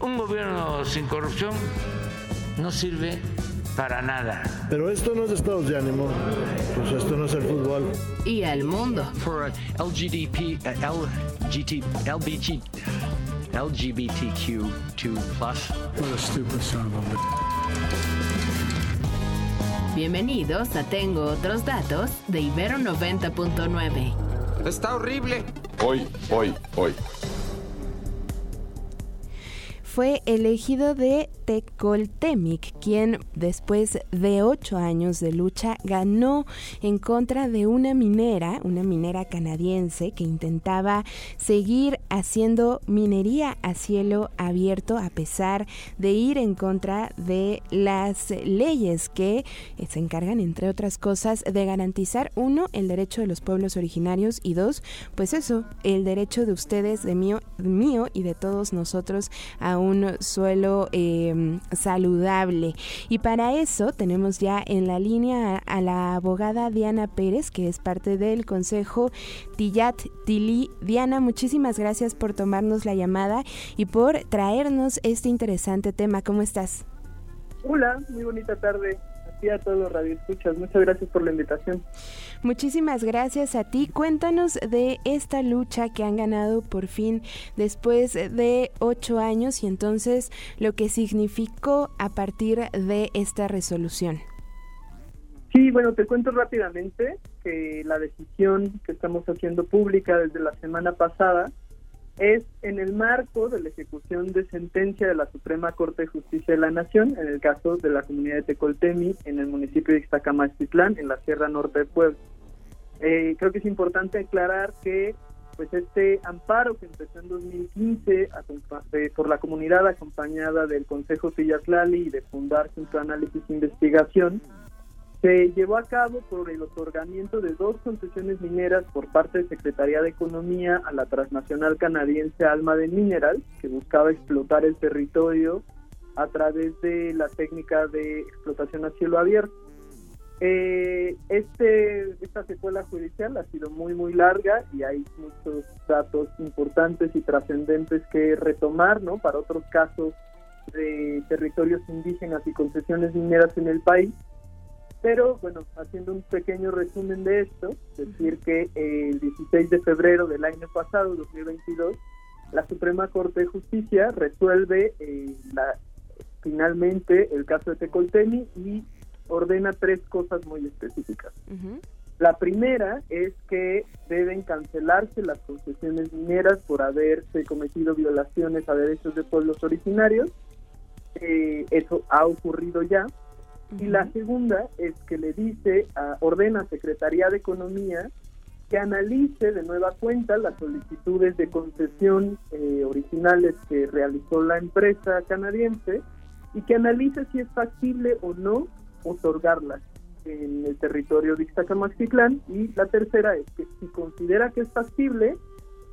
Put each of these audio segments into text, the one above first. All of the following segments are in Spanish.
Un gobierno sin corrupción no sirve para nada. Pero esto no es estados de ánimo, pues esto no es el fútbol. Y al mundo. For uh, LGDP, uh, LGT, LBG, LGBTQ2+. What a stupid son of a Bienvenidos a Tengo Otros Datos de Ibero 90.9. Está horrible. Hoy, hoy, hoy. Fue elegido de Tecoltemic, quien después de ocho años de lucha ganó en contra de una minera, una minera canadiense que intentaba seguir haciendo minería a cielo abierto a pesar de ir en contra de las leyes que se encargan, entre otras cosas, de garantizar, uno, el derecho de los pueblos originarios y dos, pues eso, el derecho de ustedes, de mío, mío y de todos nosotros a un suelo eh, saludable. Y para eso tenemos ya en la línea a, a, la abogada Diana Pérez, que es parte del Consejo Tillat Tili. Diana, muchísimas gracias por tomarnos la llamada y por traernos este interesante tema. ¿Cómo estás? Hola, muy bonita tarde a todos los radioescuchas. Muchas gracias por la invitación. Muchísimas gracias a ti. Cuéntanos de esta lucha que han ganado por fin después de ocho años y entonces lo que significó a partir de esta resolución. Sí, bueno, te cuento rápidamente que la decisión que estamos haciendo pública desde la semana pasada es en el marco de la ejecución de sentencia de la Suprema Corte de Justicia de la Nación, en el caso de la comunidad de Tecoltemi, en el municipio de Ixtacamastitlán, en la Sierra Norte de Puebla. Eh, creo que es importante aclarar que pues este amparo que empezó en 2015 eh, por la comunidad acompañada del Consejo Tillatlali y de Fundar Centro Análisis e Investigación, se llevó a cabo por el otorgamiento de dos concesiones mineras por parte de Secretaría de Economía a la transnacional canadiense Alma de Mineral, que buscaba explotar el territorio a través de la técnica de explotación a cielo abierto. Eh, este, esta secuela judicial ha sido muy, muy larga y hay muchos datos importantes y trascendentes que retomar, ¿no? Para otros casos de territorios indígenas y concesiones mineras en el país. Pero bueno, haciendo un pequeño resumen de esto, decir que el 16 de febrero del año pasado, 2022, la Suprema Corte de Justicia resuelve eh, la, finalmente el caso de Tecoltemi y ordena tres cosas muy específicas. Uh -huh. La primera es que deben cancelarse las concesiones mineras por haberse cometido violaciones a derechos de pueblos originarios. Eh, eso ha ocurrido ya. Y la segunda es que le dice, a, ordena a Secretaría de Economía que analice de nueva cuenta las solicitudes de concesión eh, originales que realizó la empresa canadiense y que analice si es factible o no otorgarlas en el territorio de Ixtacamaxitlán. Y la tercera es que si considera que es factible,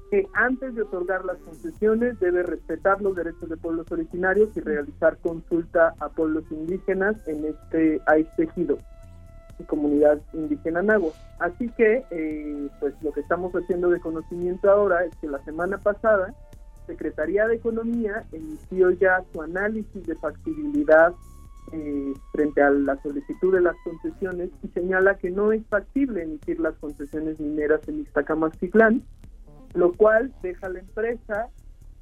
que antes de otorgar las concesiones debe respetar los derechos de pueblos originarios y realizar consulta a pueblos indígenas en este a este y comunidad indígena nahua. Así que, eh, pues lo que estamos haciendo de conocimiento ahora es que la semana pasada Secretaría de Economía inició ya su análisis de factibilidad eh, frente a la solicitud de las concesiones y señala que no es factible emitir las concesiones mineras en Iztacamastitlán, lo cual deja a la empresa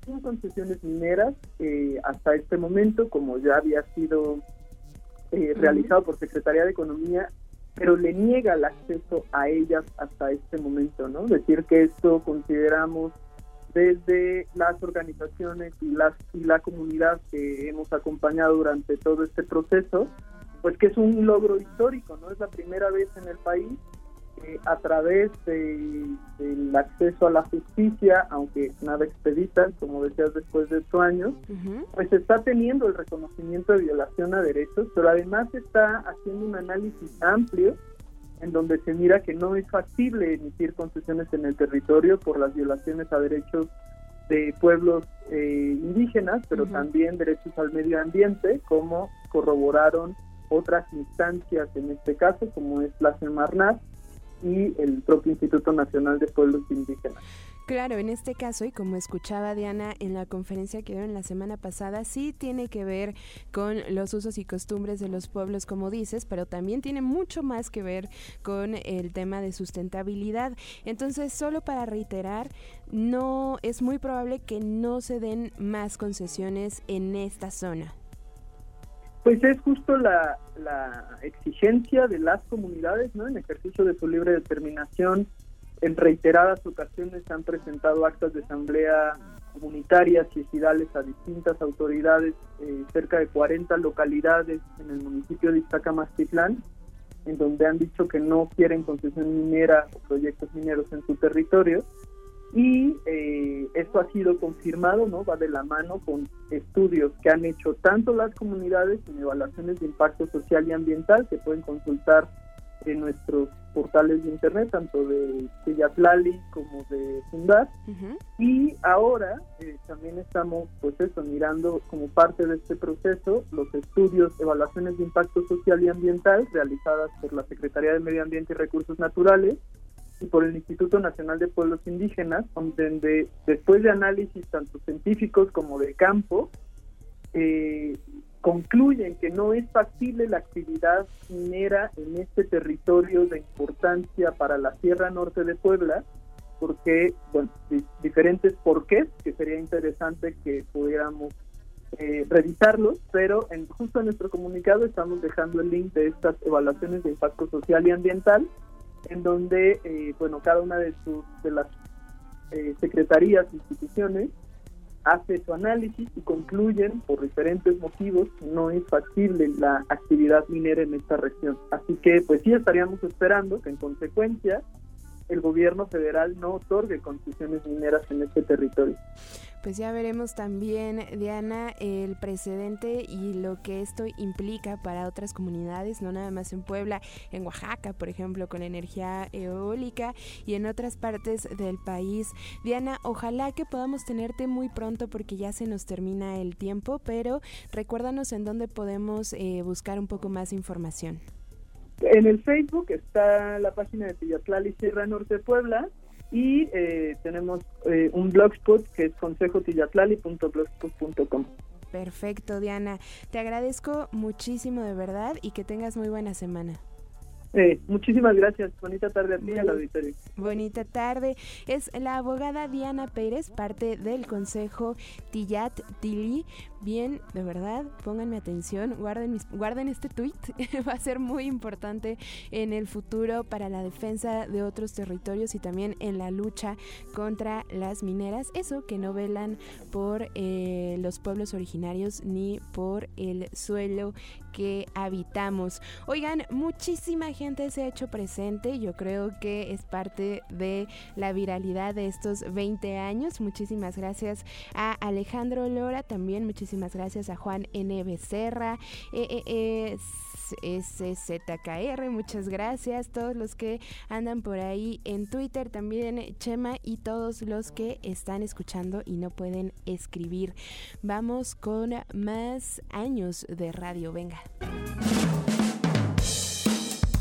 sin concesiones mineras eh, hasta este momento, como ya había sido eh, realizado por Secretaría de Economía, pero le niega el acceso a ellas hasta este momento, ¿no? Decir que esto consideramos desde las organizaciones y, las, y la comunidad que hemos acompañado durante todo este proceso, pues que es un logro histórico, ¿no? Es la primera vez en el país eh, a través de- del acceso a la justicia, aunque nada expedita, como decías, después de ocho años, pues está teniendo el reconocimiento de violación a derechos, pero además está haciendo un análisis amplio en donde se mira que no es factible emitir concesiones en el territorio por las violaciones a derechos de pueblos eh, indígenas, pero Ujú. también derechos al medio ambiente, como corroboraron otras instancias en este caso, como es la Semarnat y el propio Instituto Nacional de Pueblos Indígenas. Claro, en este caso, y como escuchaba Diana en la conferencia que dieron la semana pasada, sí tiene que ver con los usos y costumbres de los pueblos, como dices, pero también tiene mucho más que ver con el tema de sustentabilidad. Entonces, solo para reiterar, no es muy probable que no se den más concesiones en esta zona. Pues es justo la, exigencia de las comunidades, ¿no? En ejercicio de su libre determinación, en reiteradas ocasiones han presentado actas de asamblea comunitarias y ejidales a distintas autoridades, eh, cerca de 40 localidades en el municipio de Iztacamastitlán, en donde han dicho que no quieren concesión minera o proyectos mineros en su territorio. Y eh, esto ha sido confirmado, ¿no? Va de la mano con estudios que han hecho tanto las comunidades en evaluaciones de impacto social y ambiental que pueden consultar en nuestros portales de internet, tanto de Tillatlali como de Fundar. Y ahora eh, también estamos, pues eso, mirando como parte de este proceso los estudios, evaluaciones de impacto social y ambiental realizadas por la Secretaría de Medio Ambiente y Recursos Naturales y por el Instituto Nacional de Pueblos Indígenas, donde después de análisis tanto científicos como de campo, eh, concluyen que no es factible la actividad minera en este territorio de importancia para la Sierra Norte de Puebla, porque, bueno, di- diferentes porqués, que sería interesante que pudiéramos eh, revisarlos, pero en, justo en nuestro comunicado estamos dejando el link de estas evaluaciones de impacto social y ambiental, en donde, eh, bueno, cada una de, sus, de las eh, secretarías, instituciones, hace su análisis y concluyen por diferentes motivos no es factible la actividad minera en esta región. Así que pues sí estaríamos esperando que en consecuencia el gobierno federal no otorgue concesiones mineras en este territorio. Pues ya veremos también, Diana, el precedente y lo que esto implica para otras comunidades, no nada más en Puebla, en Oaxaca, por ejemplo, con energía eólica y en otras partes del país. Diana, ojalá que podamos tenerte muy pronto porque ya se nos termina el tiempo, pero recuérdanos en dónde podemos eh, buscar un poco más información. En el Facebook está la página de Tillatlali Sierra Norte Puebla y eh, tenemos eh, un blogspot que es consejotillatlali.blogspot.com. Perfecto, Diana. Te agradezco muchísimo de verdad y que tengas muy buena semana. Eh, muchísimas gracias. Bonita tarde a ti y al auditorio. Bonita tarde. Es la abogada Diana Pérez, parte del Consejo Tillat Tili. Bien, de verdad, pónganme atención, guarden, mis- guarden este tweet, va a ser muy importante en el futuro para la defensa de otros territorios y también en la lucha contra las mineras. Eso que no velan por eh, los pueblos originarios ni por el suelo que habitamos. Oigan, muchísima gente se ha hecho presente, yo creo que es parte de la viralidad de estos 20 años. Muchísimas gracias a Alejandro Lora, también muchísimas gracias a Juan N. Becerra, eh, eh, eh, SZKR, muchas gracias, todos los que andan por ahí en Twitter, también Chema y todos los que están escuchando y no pueden escribir. Vamos con más años de radio, venga.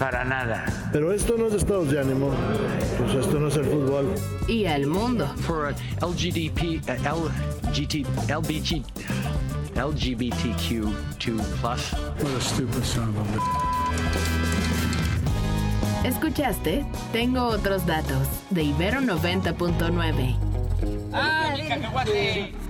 para nada. Pero esto no es estados de ánimo. Pues esto no es el fútbol. Y al mundo. For LGDP, uh, LGT, LBG, LGBTQ2 plus. What a stupid son of a. Escuchaste Tengo otros datos de Ibero 90.9. ¡Ah, mi cacahuate!